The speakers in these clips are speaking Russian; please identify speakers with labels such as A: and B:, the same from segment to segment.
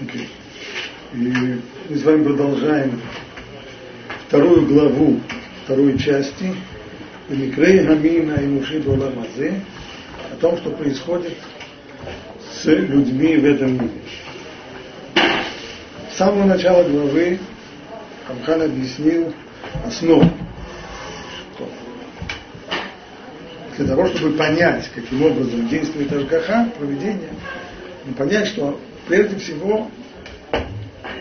A: И мы с вами продолжаем вторую главу второй части Микрей Хамина и Муши Мазе о том, что происходит с людьми в этом мире. С самого начала главы Амхан объяснил основу, что для того, чтобы понять, каким образом действует Ашгаха, проведение, понять, что прежде всего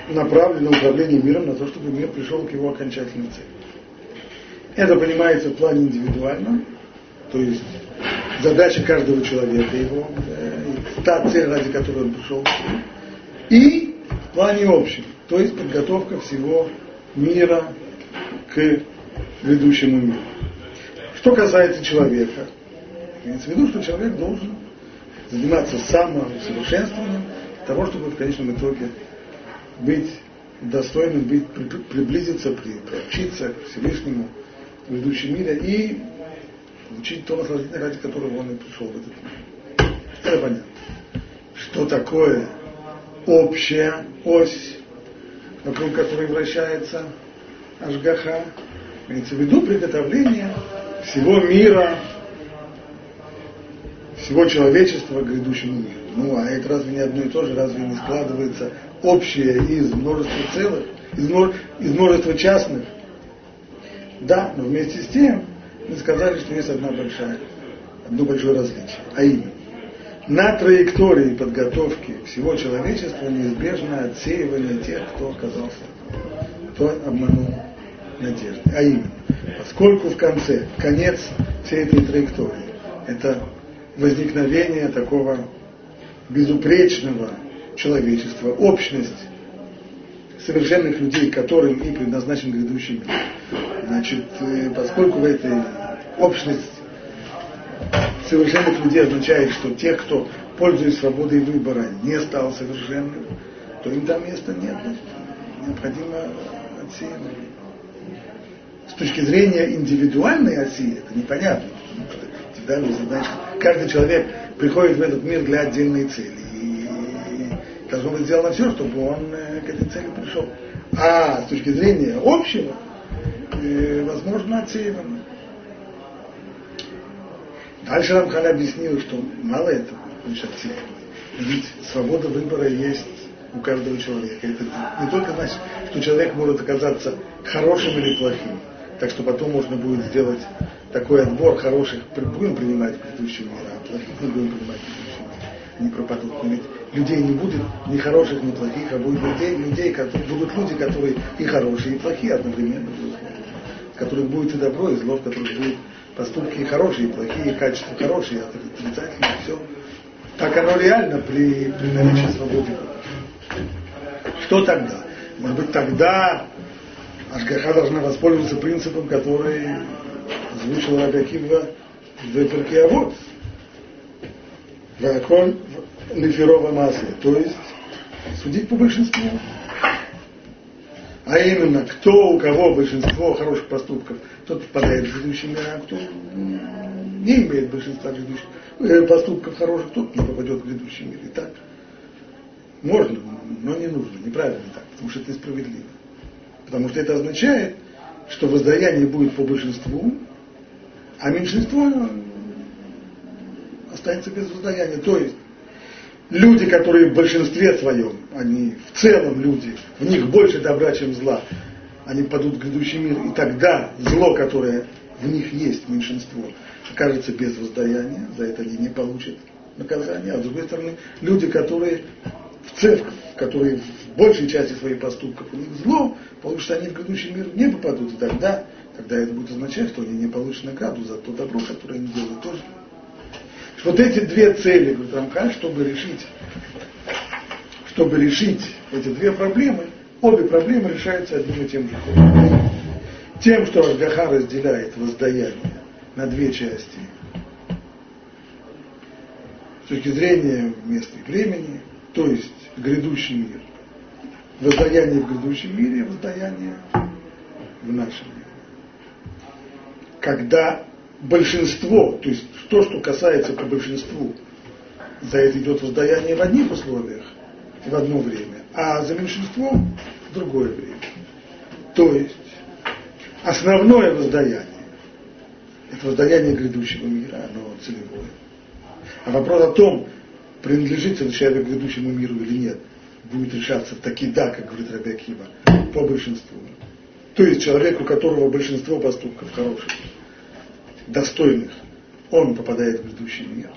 A: направлено управление миром на то, чтобы мир пришел к его окончательной цели. Это понимается в плане индивидуальном, то есть задача каждого человека, его, э, та цель, ради которой он пришел, и в плане общем, то есть подготовка всего мира к ведущему миру. Что касается человека, имеется в виду, что человек должен заниматься самосовершенствованием того, чтобы в конечном итоге быть достойным, быть, приблизиться, приобщиться к Всевышнему в ведущем мире и получить то наслаждение, ради которого он и пришел в этот мир. Это понятно. Что такое общая ось, вокруг которой вращается Ашгаха, имеется в виду приготовление всего мира, всего человечества к грядущему миру. Ну, а это разве не одно и то же, разве не складывается общее из множества целых, из, из множества частных? Да, но вместе с тем мы сказали, что есть одна большая, одно большое различие. А именно, на траектории подготовки всего человечества неизбежно отсеивание тех, кто оказался, кто обманул надежды. А именно, поскольку в конце, конец всей этой траектории, это возникновение такого безупречного человечества, общность совершенных людей, которым и предназначен грядущий мир. Значит, э, поскольку в этой общность совершенных людей означает, что те, кто, пользуясь свободой выбора, не стал совершенным, то им там места нет. Необходимо отсеивать. С точки зрения индивидуальной оси это непонятно. Знать, что каждый человек приходит в этот мир для отдельной цели. И должно быть сделано все, чтобы он э, к этой цели пришел. А с точки зрения общего, э, возможно, отсеивано. Дальше Рамхан объяснил, что мало этого, значит, отсеивано. Ведь свобода выбора есть у каждого человека. Это не только значит, что человек может оказаться хорошим или плохим, так что потом можно будет сделать такой отбор хороших, будем принимать предыдущий мир, а плохих не будем принимать предыдущий мир. Они пропадут. Но ведь людей не будет ни хороших, ни плохих, а будет людей, людей которые, будут люди, которые и хорошие, и плохие одновременно будут. В которых будет и добро, и зло, в которых будут поступки и хорошие, и плохие, и качества хорошие, а отрицательные, все. Так оно реально при, при наличии свободы. Что тогда? Может быть, тогда Ашгаха должна воспользоваться принципом, который озвучил Рабиакива в Перкиавод. Вакон Лефирова массы, то есть судить по большинству. А именно, кто у кого большинство хороших поступков, тот попадает в грядущий мир, а кто не имеет большинства грядущих, э, поступков хороших, тот не попадет в грядущий мир. И так можно, но не нужно, неправильно так, потому что это несправедливо. Потому что это означает, что воздаяние будет по большинству, а меньшинство останется без воздаяния. То есть люди, которые в большинстве своем, они в целом люди, в них больше добра, чем зла, они падут в грядущий мир, и тогда зло, которое в них есть, меньшинство, окажется без воздаяния, за это они не получат наказания. А с другой стороны, люди, которые в церковь, которые в большей части своих поступков у них зло, потому что они в грядущий мир не попадут, и тогда, тогда это будет означать, что они не получат награду за то добро, которое они делают тоже. Вот эти две цели, говорит Рамхаль, чтобы решить, чтобы решить эти две проблемы, обе проблемы решаются одним и тем же ходом. Тем, что Ашгаха разделяет воздаяние на две части с точки зрения места и времени, то есть грядущий мир. Воздаяние в грядущем мире и воздаяние в нашем мире. Когда большинство, то есть то, что касается по большинству, за это идет воздаяние в одних условиях в одно время, а за меньшинством в другое время. То есть основное воздаяние, это воздаяние грядущего мира, оно целевое. А вопрос о том, принадлежит этот человек грядущему миру или нет, будет решаться таки да, как говорит Рабиакива, по большинству. То есть человек, у которого большинство поступков хороших, достойных, он попадает в грядущий мир.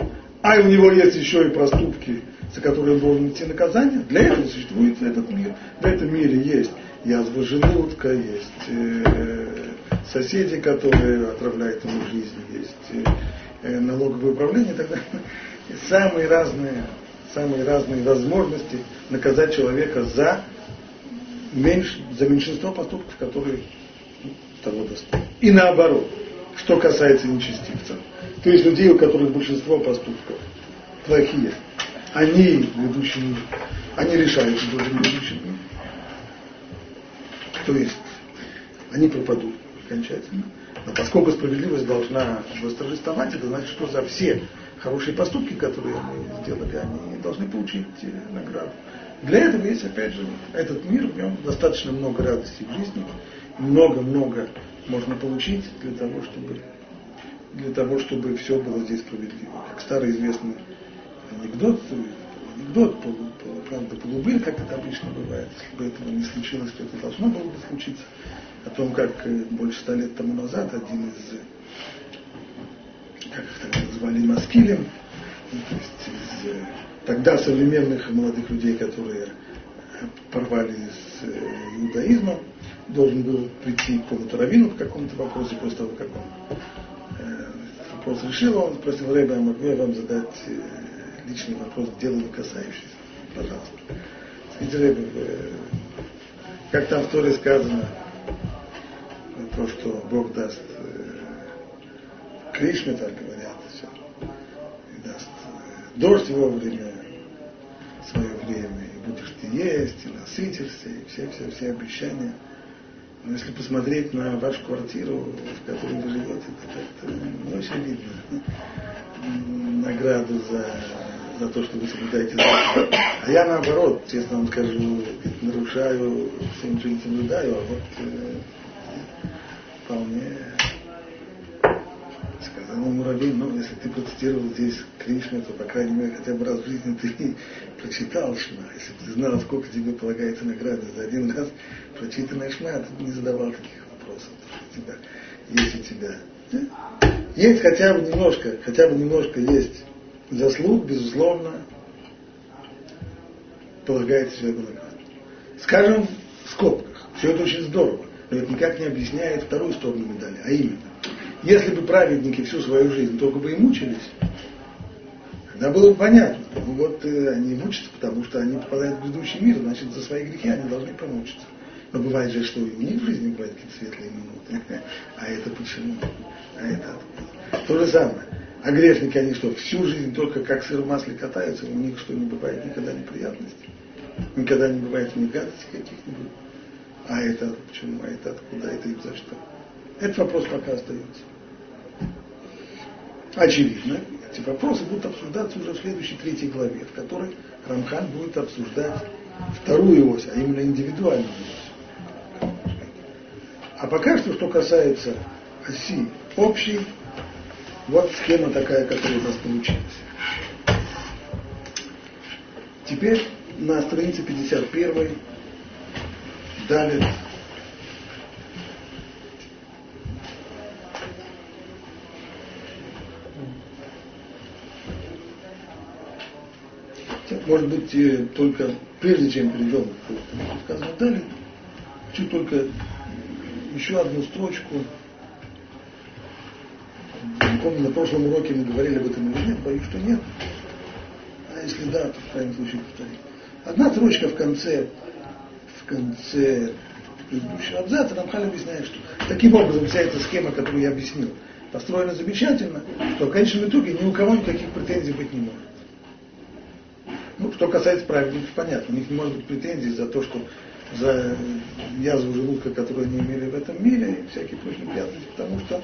A: А у него есть еще и проступки, за которые он должен идти наказание. Для этого существует этот мир. В этом мире есть язва желудка, есть э, соседи, которые отравляют ему жизнь, есть э, налоговое управление и так далее. Самые разные, самые разные возможности наказать человека за, меньш, за меньшинство поступков, которые того достойны. И наоборот, что касается нечестивцев. То есть людей, у которых большинство поступков плохие, они ведущие, они решают, что должен ведущий. То есть они пропадут окончательно. Но поскольку справедливость должна восторжествовать, это значит, что за все хорошие поступки, которые мы сделали, они должны получить э, награду. Для этого есть, опять же, этот мир, в нем достаточно много радости в жизни, много-много можно получить для того, чтобы для того, чтобы все было здесь справедливо. Как старый известный анекдот, анекдот, полу, полу, правда, полубыль, как это обычно бывает, если бы этого не случилось, то это должно было бы случиться, о том, как э, больше ста лет тому назад один из, как их тогда звали, Маскилем, то есть из э, тогда современных молодых людей, которые порвали с э, иудаизмом, должен был прийти к какому-то раввину в каком-то вопросе после того, как он вопрос решил, он спросил Рэба, а могу я вам задать э, личный вопрос к делу касающийся? Пожалуйста. Скажите, Рэба, э, как там в Торе сказано, то, что Бог даст э, Кришме, так даст дождь вовремя, свое время, и будешь ты есть, и насытишься, и все-все-все обещания – но если посмотреть на вашу квартиру, в которой вы живете, то как-то не очень видно награду за, за то, что вы соблюдаете закон. А я наоборот, честно вам скажу, нарушаю, все ничего не соблюдаю, а вот э, вполне сказал ему Равин, ну, если ты процитировал здесь Кришну, то, по крайней мере, хотя бы раз в жизни ты прочитал Шма. Если бы ты знал, сколько тебе полагается награды за один раз прочитанная Шма, ты бы не задавал таких вопросов. Тебя, у тебя. Есть хотя бы немножко, хотя бы немножко есть заслуг, безусловно, полагается человеку награда. Скажем в скобках, все это очень здорово, но это никак не объясняет вторую сторону медали, а именно, если бы праведники всю свою жизнь только бы и мучились, тогда было бы понятно. Ну вот э, они мучатся, потому что они попадают в грядущий мир, значит, за свои грехи они должны помучиться. Но бывает же, что и у них в жизни бывают какие-то светлые минуты. А это почему? А это откуда? То же самое. А грешники, они что, всю жизнь только как сыр в масле катаются, у них что, не бывает никогда неприятностей? Никогда не бывает ни гадостей каких-нибудь? А это почему? А это откуда? А это и за что? Этот вопрос пока остается. Очевидно, эти вопросы будут обсуждаться уже в следующей третьей главе, в которой Рамхан будет обсуждать вторую ось, а именно индивидуальную ось. А пока что, что касается оси общей, вот схема такая, которая у нас получилась. Теперь на странице 51 далее может быть, только прежде чем перейдем к сказанному далее, хочу только еще одну строчку. Не помню, на прошлом уроке мы говорили об этом или нет, боюсь, что нет. А если да, то в крайнем случае повторим. Одна строчка в конце, в конце предыдущего абзаца Рамхаль объясняет, что таким образом вся эта схема, которую я объяснил, построена замечательно, что в конечном итоге ни у кого никаких претензий быть не может. Ну, что касается праведников, понятно, у них не может быть претензий за то, что за язву желудка, которую они имели в этом мире, и всякие прочие неприятности, потому что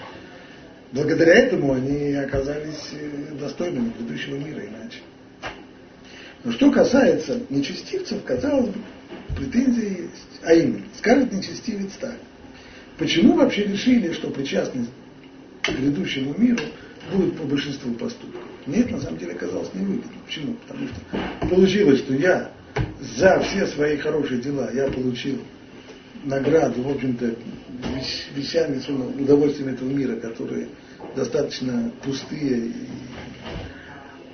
A: благодаря этому они оказались э, достойными предыдущего мира иначе. Но что касается нечестивцев, казалось бы, претензия есть. А именно, скажет нечестивец так. Почему вообще решили, что причастность к грядущему миру будет по большинству поступков? Мне это на самом деле оказалось невыгодно. Почему? Потому что получилось, что я за все свои хорошие дела я получил награду, в общем-то, вещами, удовольствием этого мира, которые достаточно пустые.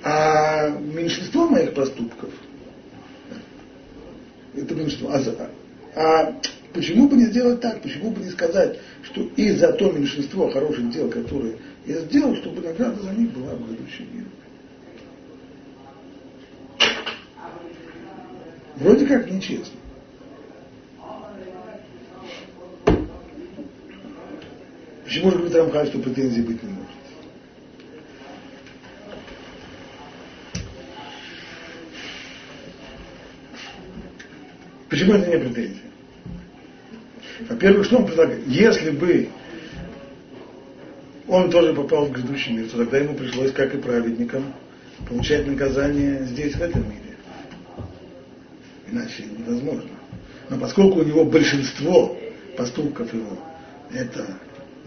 A: А меньшинство моих поступков, это меньшинство, а, а почему бы не сделать так, почему бы не сказать, что и за то меньшинство хороших дел, которые я сделал, чтобы награда за них была в грядущем мире. Вроде как нечестно. Почему же говорит Рамхаль, что претензий быть не может? Почему это не претензия? Во-первых, что он предлагает? Если бы он тоже попал в грядущий мир, то тогда ему пришлось, как и праведникам, получать наказание здесь, в этом мире. Иначе невозможно. Но поскольку у него большинство поступков его, это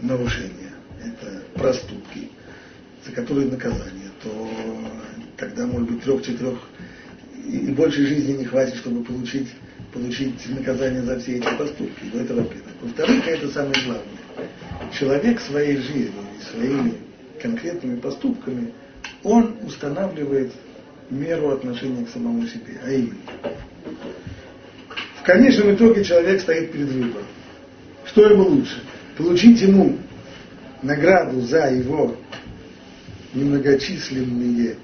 A: нарушения, это проступки, за которые наказание, то тогда, может быть, трех-четырех и больше жизни не хватит, чтобы получить, получить наказание за все эти поступки. Но это во-первых. Во-вторых, это самое главное. Человек своей жизнью и своими конкретными поступками, он устанавливает меру отношения к самому себе, а именно. В конечном итоге человек стоит перед выбором. Что ему лучше? получить ему награду за его немногочисленные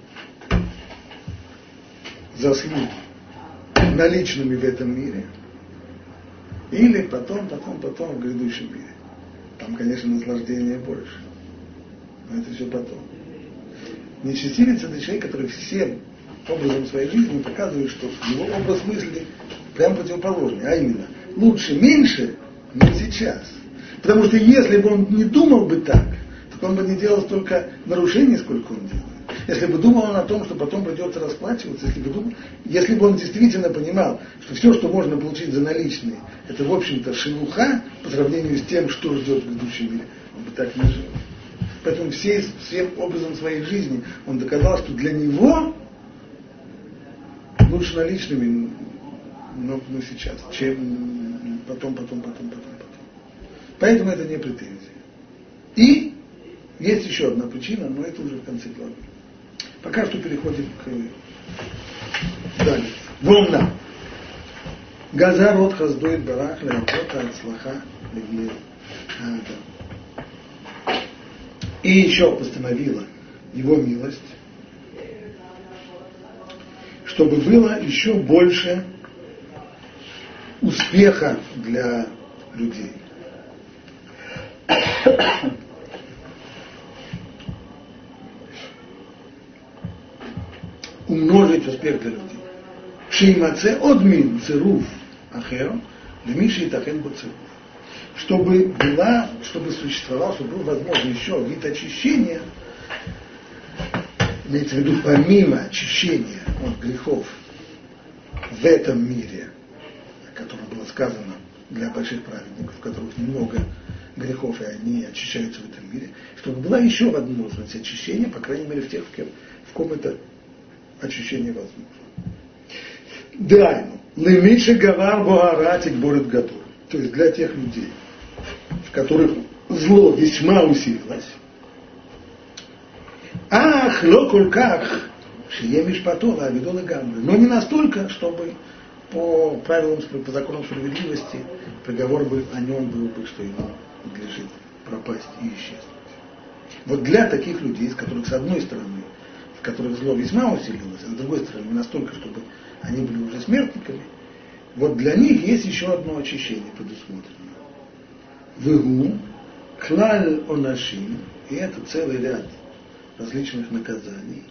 A: заслуги наличными в этом мире, или потом, потом, потом в грядущем мире. Там, конечно, наслаждение больше. Но это все потом. Нечестивец это человек, который всем образом своей жизни показывает, что его образ мысли прям противоположный. А именно, лучше меньше, но сейчас. Потому что если бы он не думал бы так, то он бы не делал столько нарушений, сколько он делает. Если бы думал он о том, что потом придется расплачиваться, если бы, думал, если бы он действительно понимал, что все, что можно получить за наличные, это, в общем-то, шелуха по сравнению с тем, что ждет в грядущем мире, он бы так не жил. Поэтому всей, всем образом своей жизни он доказал, что для него лучше наличными, но, но сейчас, чем потом, потом, потом, потом. Поэтому это не претензия. И есть еще одна причина, но это уже в конце главы. Пока что переходим к далее. Волна. Газар от хаздует барах леапота от слаха И еще постановила его милость, чтобы было еще больше успеха для людей умножить успех для людей. Шеймаце одмин цируф ахер, лемиши и такен цируф. Чтобы была, чтобы существовал, чтобы был возможен еще вид очищения, имеется в виду помимо очищения от грехов в этом мире, о котором было сказано для больших праведников, которых немного грехов, и они очищаются в этом мире, чтобы была еще возможность очищения, по крайней мере, в тех, в в ком это очищение возможно. Дайну. Лемиша гавар буаратик борет готов. То есть для тех людей, в которых зло весьма усилилось. Ах, локульках, шие мишпатола, авидола гамбы. Но не настолько, чтобы по правилам, по законам справедливости приговор бы о нем был бы, что ему надлежит пропасть и исчезнуть. Вот для таких людей, из которых с одной стороны, в которых зло весьма усилилось, а с другой стороны настолько, чтобы они были уже смертниками, вот для них есть еще одно очищение предусмотрено. Вегу, клаль онашим, и это целый ряд различных наказаний,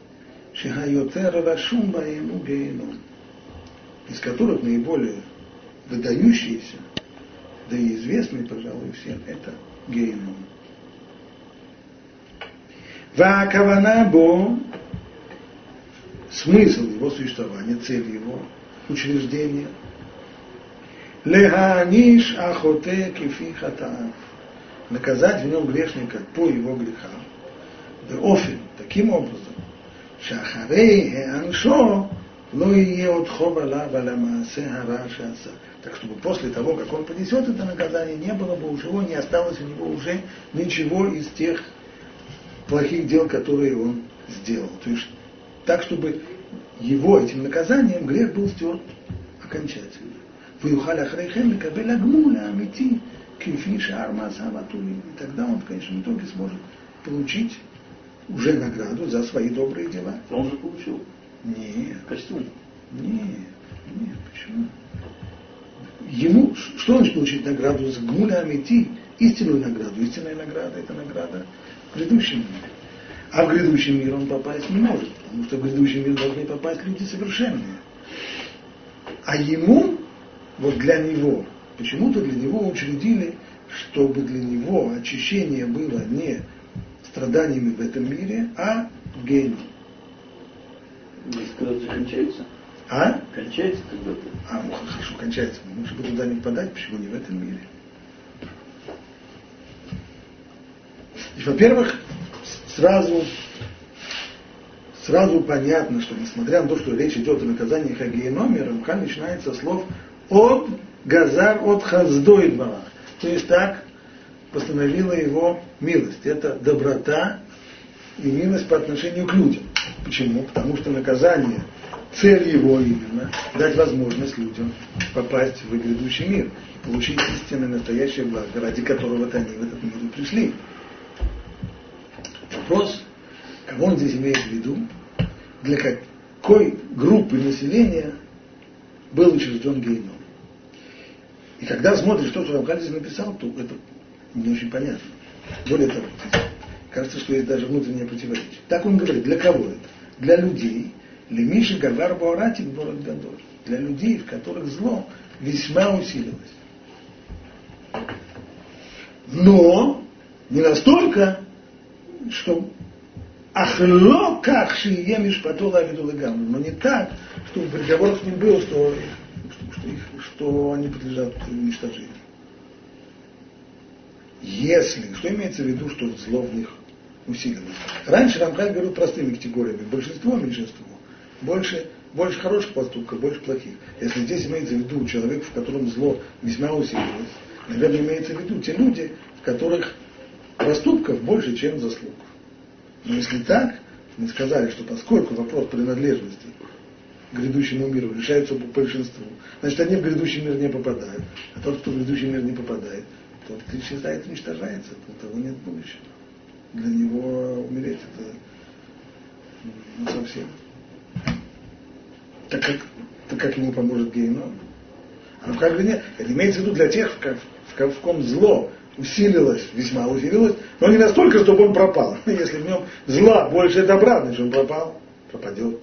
A: шихайотер вашум баему гейном, из которых наиболее выдающиеся да и известный, пожалуй, всем, это гейном. Вакавана бо смысл его существования, цель его учреждения, Леганиш ахоте кифи хатаав. Наказать в нем грешника по его грехам. Офин, таким образом, шахарей хеаншо хараша Так чтобы после того, как он понесет это наказание, не было бы у него, не осталось у него уже ничего из тех плохих дел, которые он сделал. То есть так, чтобы его этим наказанием грех был стерт окончательно. Ваюхаля Хрейхем Кабеля Гмуля Амити Кифиша Армаса Матуми. И тогда он в конечном итоге сможет получить уже награду за свои добрые дела.
B: Он же получил.
A: Нет.
B: Костюм.
A: Нет. Нет, почему? Ему, что значит получить награду за гмуля амити, истинную награду? Истинная награда – это награда в предыдущем мире. А в грядущий мире он попасть не может потому что в грядущий мир должны попасть люди совершенные. А ему, вот для него, почему-то для него учредили, чтобы для него очищение было не страданиями в этом мире, а в гении.
B: Когда-то кончается?
A: А?
B: Кончается когда-то.
A: А, ну хорошо, кончается. Мы же туда не впадать, почему не в этом мире? И, во-первых, сразу, сразу понятно, что несмотря на то, что речь идет о наказании Хагиеноме, Рамхан начинается со слов от Газар от Хаздой двора. То есть так постановила его милость. Это доброта и милость по отношению к людям. Почему? Потому что наказание, цель его именно дать возможность людям попасть в грядущий мир получить истинное настоящее благо, ради которого они в этот мир и пришли. Вопрос, кого он здесь имеет в виду, для какой группы населения был учрежден гейном. И когда смотришь то, что здесь написал, то это не очень понятно. Более того, кажется, что есть даже внутреннее противоречие. Так он говорит, для кого это? Для людей, лемиши гавар буарати город гадоль. Для людей, в которых зло весьма усилилось. Но не настолько, что ахло как шие мишпатола видулагам, но не так, чтобы приговор к ним был, что, что, что, их, что они подлежат уничтожению. Если, что имеется в виду, что зло в них усилилось. Раньше Рамхаль говорил простыми категориями. Большинство, меньшинство. Больше, больше хороших поступков, больше плохих. Если здесь имеется в виду человек, в котором зло весьма усилилось, наверное, имеется в виду те люди, в которых проступков больше, чем заслуг. Но если так, мы сказали, что поскольку вопрос принадлежности к грядущему миру решается по большинству, значит, они в грядущий мир не попадают. А тот, кто в грядущий мир не попадает, тот исчезает, уничтожается, у того нет будущего для него умереть это ну, совсем. Так как, так как ему поможет геном. А в как нет, это имеется в виду для тех, в, в, в ком зло усилилось, весьма усилилось, но не настолько, чтобы он пропал. Если в нем зла больше добра, значит он пропал, пропадет.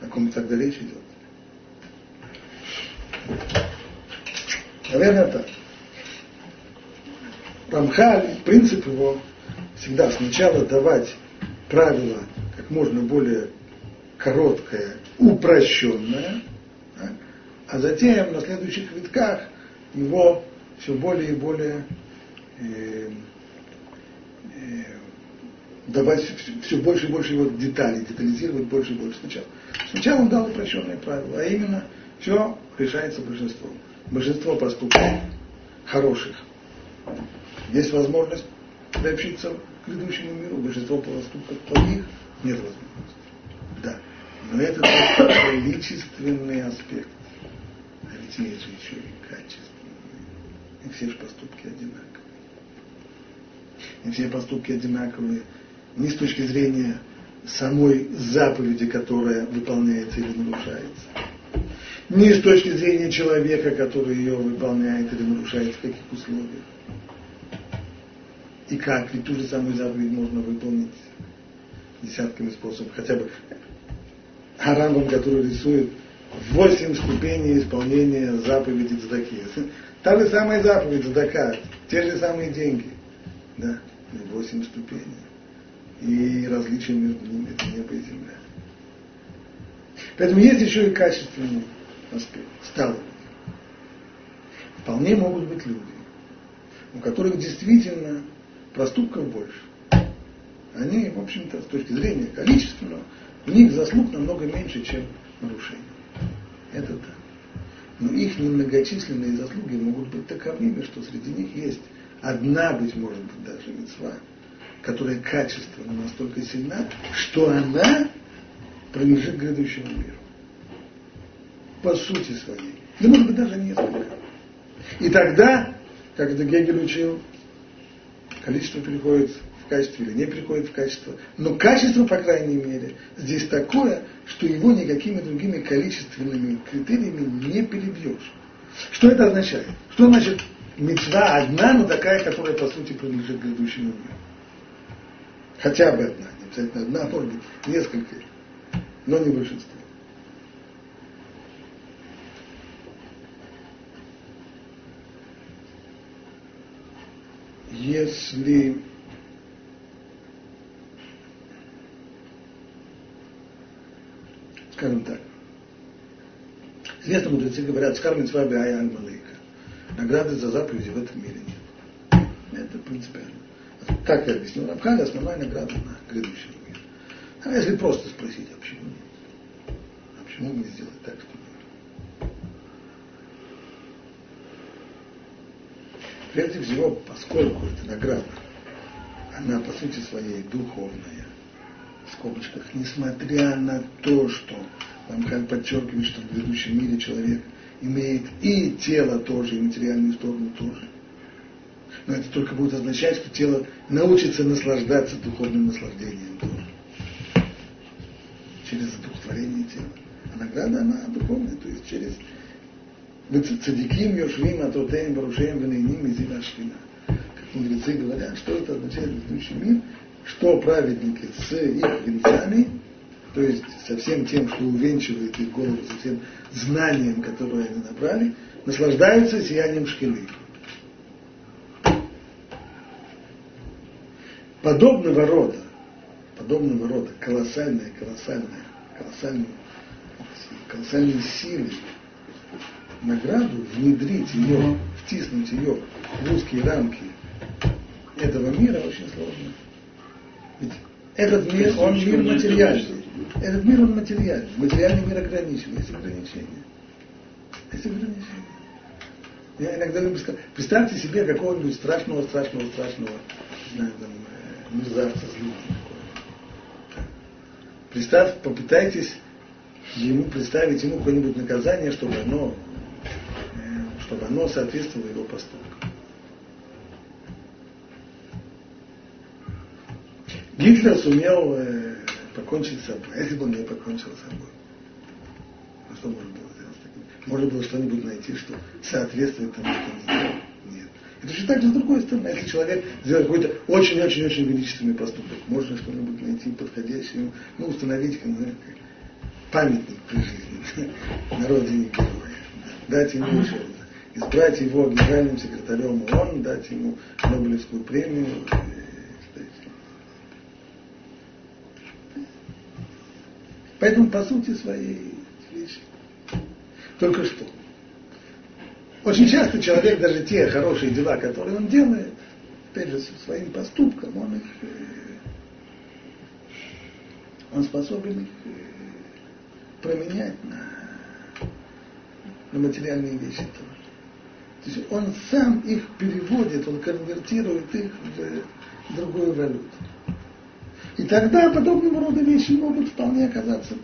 A: О ком тогда речь идет? Наверное, так. Рамхаль, принцип его всегда сначала давать правило как можно более короткое, упрощенное, а затем на следующих витках его все более и более э, э, давать все, больше и больше его деталей, детализировать больше и больше сначала. Сначала он дал упрощенное правило, а именно все решается большинством. Большинство поступков хороших. Есть возможность приобщиться к грядущему миру, большинство поступков плохих нет возможности. Да. Но это только количественный аспект. А ведь есть же еще и качественный. И все же поступки одинаковые. И все поступки одинаковые не с точки зрения самой заповеди, которая выполняется или нарушается, не с точки зрения человека, который ее выполняет или нарушает в каких условиях и как, ведь ту же самую заповедь можно выполнить десятками способов. Хотя бы Харамбам, который рисует восемь ступеней исполнения заповеди Цдаки. Та же самая заповедь Цдака, те же самые деньги. Да, восемь ступеней. И различия между ними это небо и земля. Поэтому есть еще и качественный аспект. Стало Вполне могут быть люди, у которых действительно проступков больше. Они, в общем-то, с точки зрения количественного, у них заслуг намного меньше, чем нарушений. Это так. Но их немногочисленные заслуги могут быть таковыми, что среди них есть одна, быть может быть, даже мецва, которая качественно настолько сильна, что она принадлежит грядущему миру. По сути своей. Да может быть даже несколько. И тогда, как это Гегель учил, количество переходит качество или не переходит в качество. Но качество, по крайней мере, здесь такое, что его никакими другими количественными критериями не перебьешь. Что это означает? Что значит мецва одна, но такая, которая по сути принадлежит грядущему миру? Хотя бы одна, не обязательно одна, а может быть несколько, но не большинство. Если скажем так, известно мудрецы говорят, скармит с вами ая малейка. Награды за заповеди в этом мире нет. Это принципиально. Как я объяснил Рабхали, основная награда на грядущий мир. А если просто спросить, а почему нет? А почему не сделать так, что Прежде всего, поскольку эта награда, она по сути своей духовная, в скобочках, несмотря на то, что Рамхан подчеркивает, что в грядущем мире человек имеет и тело тоже, и материальную сторону тоже. Но это только будет означать, что тело научится наслаждаться духовным наслаждением тоже. Через одухотворение тела. А награда, она духовная, то есть через цадиким йошвим атотеем барушеем венейним из шхина. Как мудрецы говорят, что это означает в грядущий мир, что праведники с их венцами, то есть со всем тем, что увенчивает их голову, со всем знанием, которое они набрали, наслаждаются сиянием шкины. Подобного рода, подобного рода колоссальная, колоссальная, колоссальная, колоссальные силы награду, внедрить ее, втиснуть ее в узкие рамки этого мира очень сложно. Ведь этот мир, он мир материальный. Этот мир, он материальный. Материальный мир ограничен. Есть ограничения. Есть ограничения. Я иногда люблю сказать, представьте себе какого-нибудь страшного, страшного, страшного, не знаю, там, э, мерзавца, злюка. Представь, попытайтесь ему представить ему какое-нибудь наказание, чтобы оно, э, чтобы оно соответствовало его поступкам. Гитлер сумел э, покончить с собой. Если бы он не покончил с собой? Ну, что можно было сделать? Можно было что-нибудь найти, что соответствует тому, что он сделал? Нет. Это же так же с другой стороны. Если человек сделает какой-то очень-очень-очень величественный поступок, можно что-нибудь найти подходящее, ну, установить как, памятник при жизни на родине героя. Дать ему еще избрать его генеральным секретарем ООН, дать ему Нобелевскую премию, Поэтому по сути своей вещи. Только что. Очень часто человек даже те хорошие дела, которые он делает, опять же, своим поступком, он их э, он способен их э, променять на, на материальные вещи тоже. То есть он сам их переводит, он конвертирует их в другую валюту. И тогда подобного рода вещи могут вполне оказаться.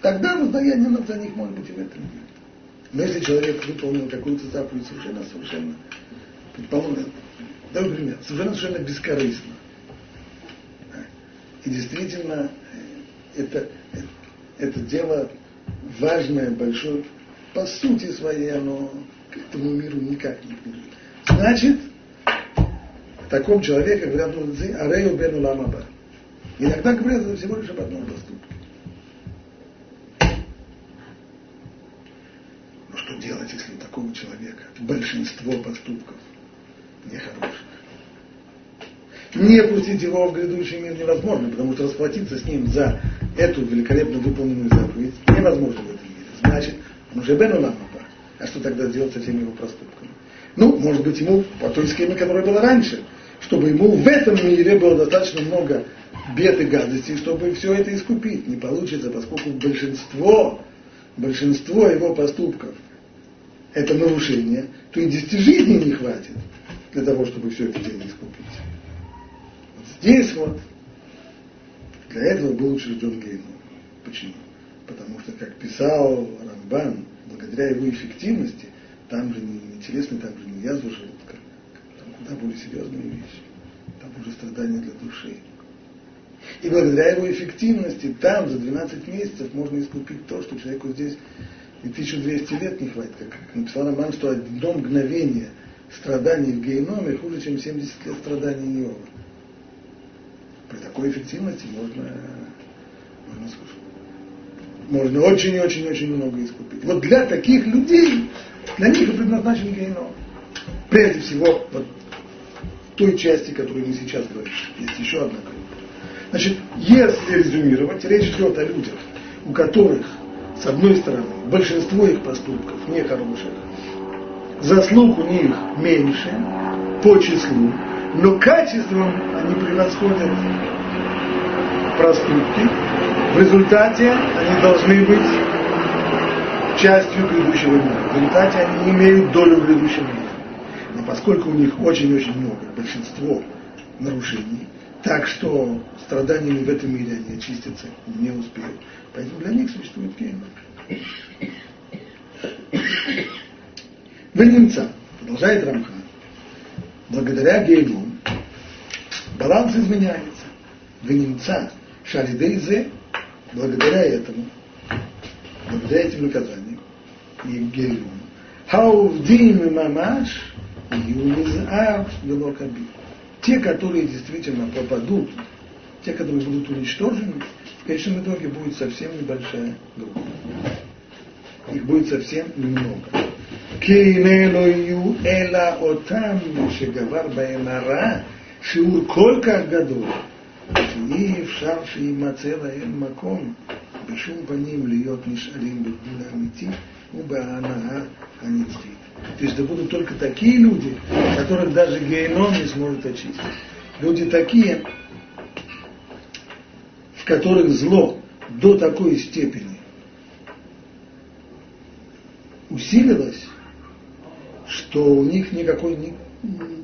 A: Тогда воздаяние за них может быть и в этом мире. Но если человек выполнил какую-то заповедь совершенно, совершенно, предположим, дай пример, совершенно, совершенно бескорыстно. И действительно, э, это, это дело важное, большое, по сути своей оно к этому миру никак не принадлежит. Значит, таком человеке говорят мудрецы, арею бену ламаба. Иногда говорят это всего лишь об одном поступке. Но что делать, если у такого человека большинство поступков нехороших? Не пустить его в грядущий мир невозможно, потому что расплатиться с ним за эту великолепно выполненную заповедь невозможно в этом мире. Значит, он уже бену ламаба. А что тогда делать со всеми его проступками? Ну, может быть, ему по той схеме, которая была раньше, чтобы ему в этом мире было достаточно много бед и гадостей, чтобы все это искупить. Не получится, поскольку большинство, большинство его поступков это нарушение, то и десяти жизней не хватит для того, чтобы все это дело искупить. Вот здесь вот для этого был учрежден Гейном. Почему? Потому что, как писал Рамбан, благодаря его эффективности, там же не телесный, там же не язва желудка, там более серьезные вещи. Там уже страдания для души. И благодаря его эффективности там за 12 месяцев можно искупить то, что человеку здесь и 1200 лет не хватит. Как написал Роман, что одно мгновение страданий в геноме хуже, чем 70 лет страданий Иова. При такой эффективности можно, можно можно очень очень очень много искупить. Вот для таких людей, для них и предназначен гейном. Прежде всего, вот той части, которую мы сейчас говорим, есть еще одна группа. Значит, если резюмировать, речь идет о людях, у которых, с одной стороны, большинство их поступков нехороших, заслуг у них меньше по числу, но качеством они превосходят проступки, в результате они должны быть частью грядущего мира. В результате они имеют долю в грядущем мире. Поскольку у них очень-очень много, большинство нарушений, так что страданиями в этом мире они очиститься не успеют. Поэтому для них существует геймер. Вы продолжает Рамхан, благодаря гейму баланс изменяется. Вы немца, шалидейзе благодаря этому, благодаря этим наказаниям и гелюну, хаувдим и мамаш. Те, которые действительно пропадут, те, которые будут уничтожены, в конечном итоге будет совсем небольшая группа. Их будет совсем немного. כי לא יהיו אלא אותם שגבר בהם הרע, שיעור כל כך גדול, שאי אפשר שיימצא להם מקום בשום פנים להיות נשארים בגבול האמיתי ибо она анитхит. То есть да будут только такие люди, которых даже геном не сможет очистить. Люди такие, в которых зло до такой степени усилилось, что у них никакой, ни,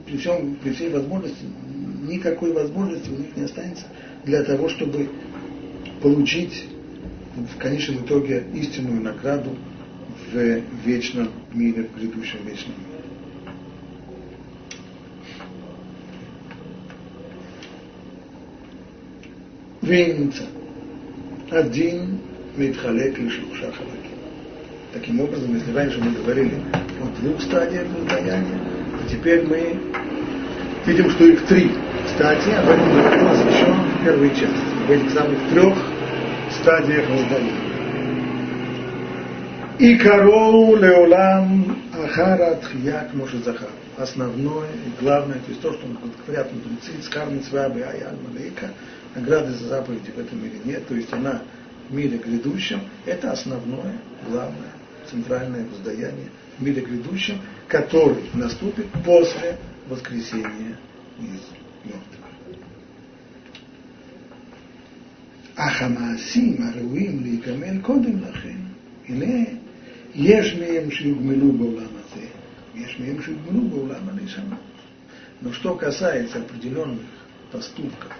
A: при, всем, при всей возможности, никакой возможности у них не останется для того, чтобы получить в конечном итоге истинную награду в вечном мире, в грядущем вечном мире. Венца. Один Митхалек Лишухша Халаки. Таким образом, если раньше мы говорили о двух стадиях благодаяния, то теперь мы видим, что их три. Кстати, об этом говорилось еще в первой части. Об этих самых трех стадиях воздаяния. И короу леолам ахара тхият захар. Основное и главное, то есть то, что говорят мудрецы, скарни цвабы аян малейка, награды за заповеди в этом мире нет, то есть она в мире грядущем, это основное, главное, центральное воздаяние в мире грядущем, который наступит после воскресения из мертвых. אך המעשים הראויים להיגמל קודם לכן, הנה יש меем шигмелю бауламате, еш меем шигмелю бауламане шама. Но что касается определенных поступков,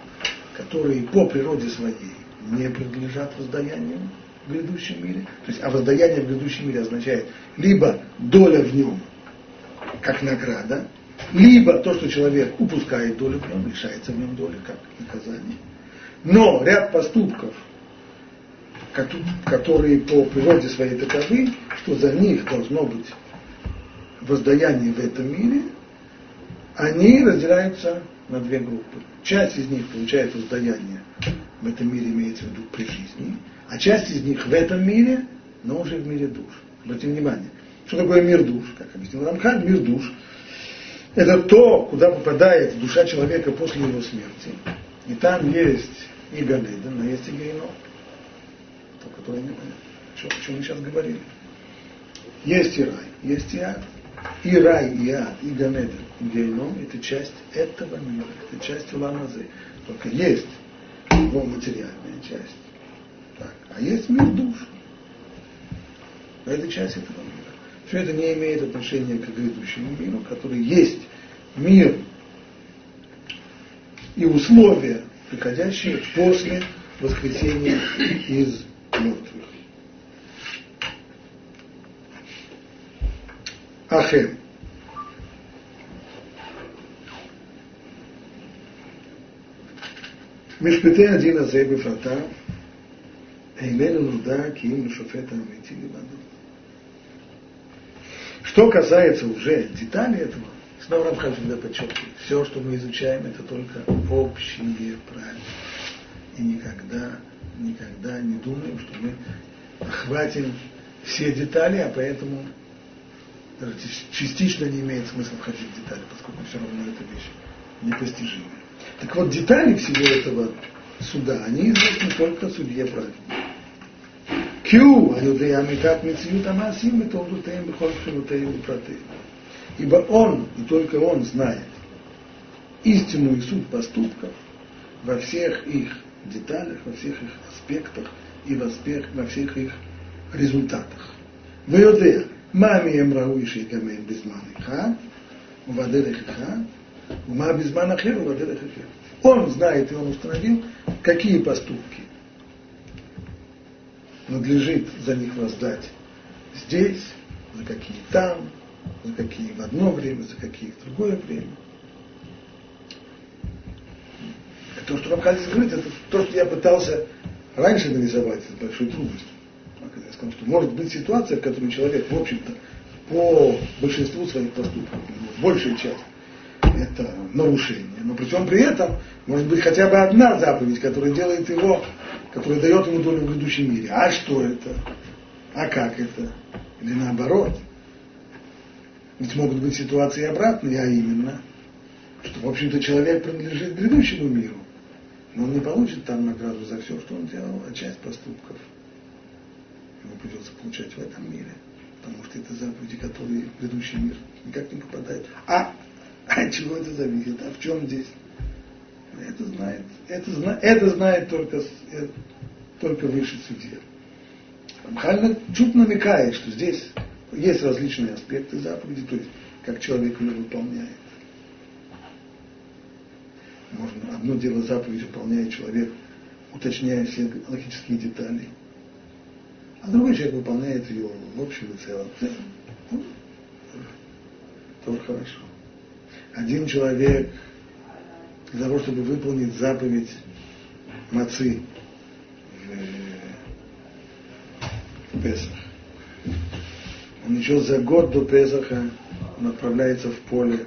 A: которые по природе своей не принадлежат воздаянию в грядущем мире, то есть, а воздаяние в грядущем мире означает либо доля в нем, как награда, либо то, что человек упускает долю в лишается в нем доли, как наказание. Но ряд поступков – которые по природе своей таковы, что за них должно быть воздаяние в этом мире, они разделяются на две группы. Часть из них получает воздаяние в этом мире, имеется в виду при жизни, а часть из них в этом мире, но уже в мире душ. Обратите внимание, что такое мир душ? Как объяснил Рамхан, мир душ это то, куда попадает душа человека после его смерти. И там есть и Ганеден, но есть и Гейно. То, которое не понятно. О чем мы сейчас говорили. Есть и рай, есть и ад. И рай, и ад, и Ганеден, и Гейном – это часть этого мира, это часть Уламазы. Только есть его материальная часть. Так. А есть мир душ. Это часть этого мира. Все это не имеет отношения к грядущему миру, который есть мир и условия, приходящие после воскресения из мертвых. Ахем. משפטי הדין הזה בפרטה איננו נודע כי אם לשופט האמיתי לבדו. Что касается уже деталей этого, снова Рамхан всегда подчеркивает, все, что мы изучаем, это только общие правила. И никогда, никогда не думаем, что мы охватим все детали, а поэтому даже частично не имеет смысла входить в детали, поскольку все равно эта вещь непостижимая. Так вот, детали всего этого суда, они известны только судье праведника. Кью, амитат мецию тамасим, а это он бихоршим проты. Ибо он, и только он знает истинную и суть поступков во всех их деталях, во всех их аспектах и во всех, во всех их результатах. ויודע מה מהם ראוי שיגמר בזמן אחד ובדרך אחד Ума безман ахер, Он знает и он установил, какие поступки надлежит за них воздать здесь, за какие там, за какие в одно время, за какие в другое время. То, что вам хотите говорить, это то, что я пытался раньше нарисовать с большой трудностью. Я сказал, что может быть ситуация, в которой человек, в общем-то, по большинству своих поступков, большая часть, это нарушение. Но при всем при этом может быть хотя бы одна заповедь, которая делает его, которая дает ему долю в грядущем мире. А что это? А как это? Или наоборот? Ведь могут быть ситуации обратные, а именно, что, в общем-то, человек принадлежит грядущему миру, но он не получит там награду за все, что он делал, а часть поступков ему придется получать в этом мире, потому что это заповеди, которые в грядущий мир никак не попадают. А от чего это зависит? А в чем здесь? Это знает, это, это знает только, это, только высший судья. Хамхальна чуть намекает, что здесь есть различные аспекты заповеди, то есть как человек ее выполняет. Можно, одно дело заповедь выполняет человек, уточняя все логические детали, а другой человек выполняет ее в общем и целом. Ну, тоже хорошо один человек для того, чтобы выполнить заповедь мацы в Песах. Он еще за год до Песаха он отправляется в поле,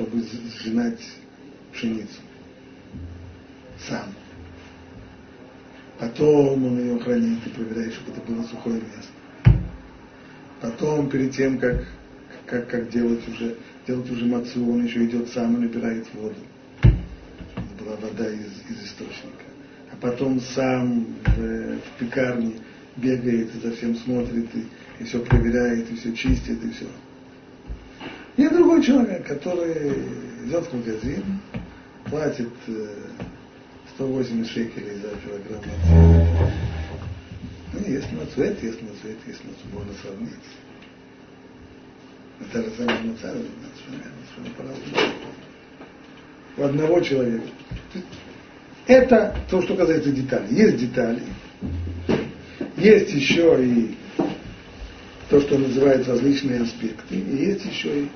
A: чтобы сжинать пшеницу. Сам. Потом он ее хранит и проверяет, чтобы это было сухое место. Потом, перед тем, как как, как делать уже, делать уже мацу, он еще идет сам и набирает воду. Это была вода из, из источника. А потом сам в, в пекарне бегает и за всем смотрит, и, и все проверяет, и все чистит, и все. И другой человек, который идет в магазин, платит 180 э, шекелей за килограмм мацу. Ну, есть мацу, это есть мацу, это есть мацу, можно сравнить. Это рациональный царь, у одного человека. Это то, что касается деталей. Есть детали, есть еще и то, что называют различные аспекты, и есть еще и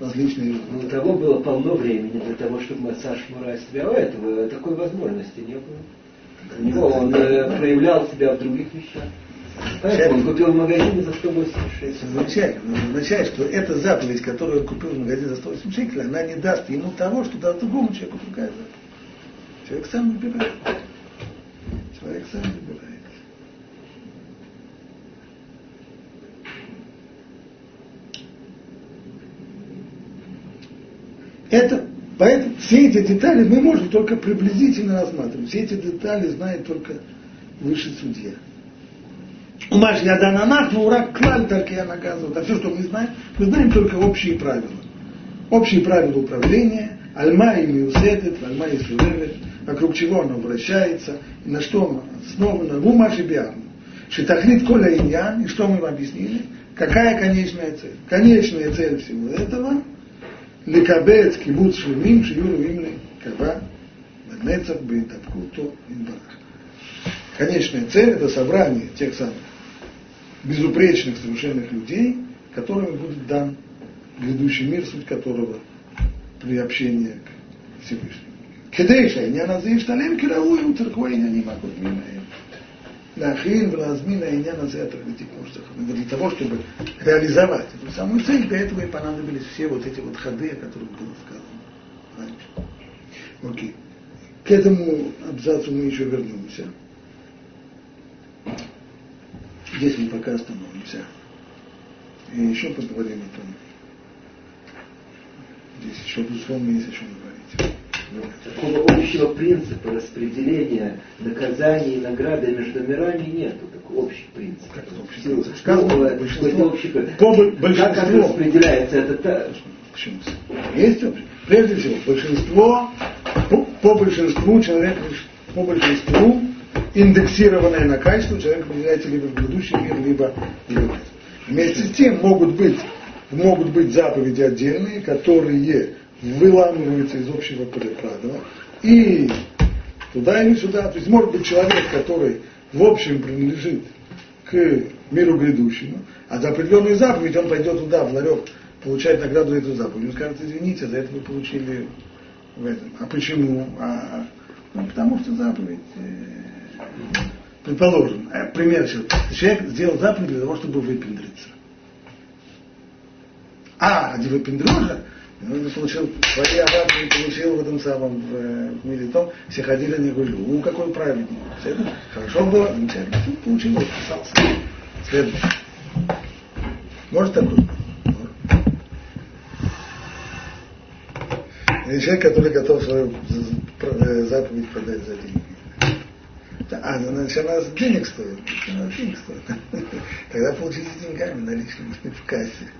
A: различные...
B: Но у того было полно времени для того, чтобы массаж Шмура себя у этого такой возможности не было. У него он э, проявлял себя в других вещах. Поэтому он купил в магазине за 186.
A: Означает, означает, что эта заповедь, которую он купил в магазине за 180 шекелей, она не даст ему того, что даст другому человеку другая заповедь. Человек сам выбирает. Человек сам выбирает. Это, поэтому все эти детали мы можем только приблизительно рассматривать. Все эти детали знает только высший судья. Умаш я дананах, но урак клаль, так я наказываю. А все, что мы знаем, мы знаем только общие правила. Общие правила управления, альма и миусетет, альма и сулевет, вокруг чего оно вращается, и на что оно основано, умаш и биарну. Шитахлит коля иньян, и что мы вам объяснили? Какая конечная цель? Конечная цель всего этого – ликабец кибуц шлемим шиюру имли каба беднецах бейтапкуту инбарах. Конечная цель – это собрание тех самых безупречных, совершенных людей, которым будет дан грядущий мир, суть которого приобщение к Всевышнему. Не называешь талем кирауи, у церквой не могут мимо להכין ולהזמין לעניין הזה התרבותי כמו שצריך. Для того, чтобы реализовать эту самую цель, для этого и понадобились все вот эти вот ходы, о которых было сказано раньше. Окей. К этому абзацу мы еще вернемся. Здесь мы пока остановимся. И еще поговорим о том. Здесь еще, безусловно, есть о чем говорить.
B: Такого общего принципа распределения наказаний и награды между мирами нету. Такой общий принцип.
A: Как это общий принцип? Сказано, большинство,
B: принцип.
A: По
B: большинство. Как, распределяется это?
A: Почему? Есть общий. Прежде всего, большинство, по, по большинству человек, по большинству индексированное на качество, человек определяется либо в грядущий мир, либо, либо Вместе с тем могут быть, могут быть заповеди отдельные, которые выламываются из общего правила и туда или сюда. То есть может быть человек, который в общем принадлежит к миру грядущему, а за определенную заповедь он пойдет туда, в ларек, получать награду за эту заповедь. Он скажет, извините, за это вы получили в этом. А почему? А, ну, потому что заповедь э, Предположим, э, пример. Человек сделал заповедь для того, чтобы выпендриться. А, ради выпендрежа он получил свои арабы получил в этом самом в, э, в мире том, все ходили на гулю. У какой праведник. Все это хорошо было, замечательно. Получил, подписался. Следующий. Может такой? Или человек, который готов свою э, заповедь продать за деньги. А, ну, значит, она денег стоит. Она денег стоит. Тогда получите деньгами наличными в кассе.